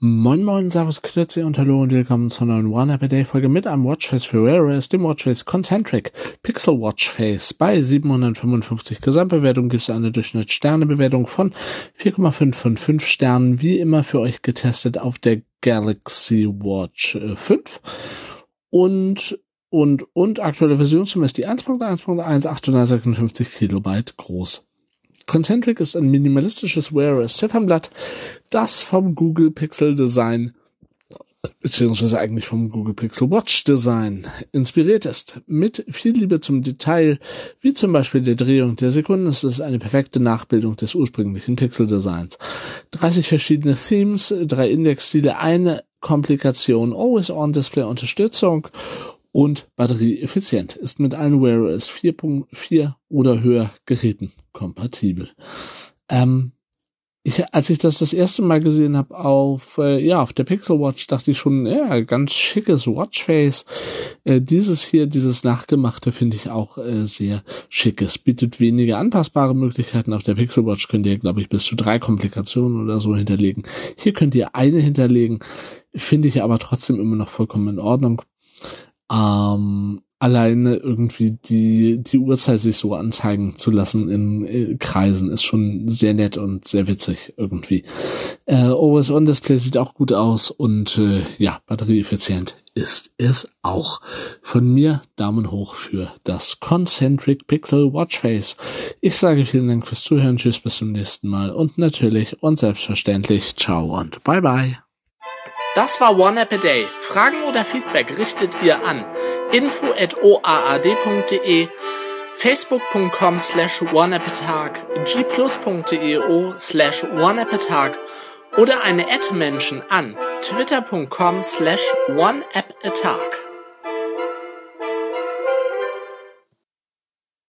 Moin Moin, Servus, Knötze und Hallo und willkommen zur neuen One App a Day Folge mit einem Watchface für Wearers, dem Watchface Concentric Pixel Watchface. Bei 755 Gesamtbewertungen gibt es eine Durchschnittssternebewertung von 4,5 von 5 Sternen, wie immer für euch getestet auf der Galaxy Watch 5. Äh, und und und aktuelle Version ist die 1.1.1 856 Kilobyte groß. Concentric ist ein minimalistisches Wear-as-Ziffernblatt, das vom Google Pixel Design beziehungsweise eigentlich vom Google Pixel Watch Design inspiriert ist. Mit viel Liebe zum Detail, wie zum Beispiel der Drehung der Sekunden, ist es eine perfekte Nachbildung des ursprünglichen Pixel Designs. 30 verschiedene Themes, drei Indexstile, eine Komplikation, Always-on-Display Unterstützung und batterieeffizient, ist mit allen Wear OS 4.4 oder höher Geräten kompatibel. Ähm, ich, als ich das das erste Mal gesehen habe auf äh, ja auf der Pixel Watch, dachte ich schon, ja, ganz schickes Watchface. Äh, dieses hier, dieses nachgemachte, finde ich auch äh, sehr schick. Es bietet wenige anpassbare Möglichkeiten. Auf der Pixel Watch könnt ihr, glaube ich, bis zu drei Komplikationen oder so hinterlegen. Hier könnt ihr eine hinterlegen, finde ich aber trotzdem immer noch vollkommen in Ordnung. Ähm, alleine irgendwie die, die Uhrzeit sich so anzeigen zu lassen in äh, Kreisen ist schon sehr nett und sehr witzig irgendwie. Äh, OS On Display sieht auch gut aus und äh, ja, batterieeffizient ist es auch. Von mir Daumen hoch für das Concentric Pixel Watchface. Ich sage vielen Dank fürs Zuhören, tschüss, bis zum nächsten Mal und natürlich und selbstverständlich ciao und bye bye. Das war One App a Day. Fragen oder Feedback richtet ihr an info at oaad.de, facebook.com slash oneappatag, gplus.eo slash oneappatag oder eine Ad-Menschen an twitter.com slash oneappatag.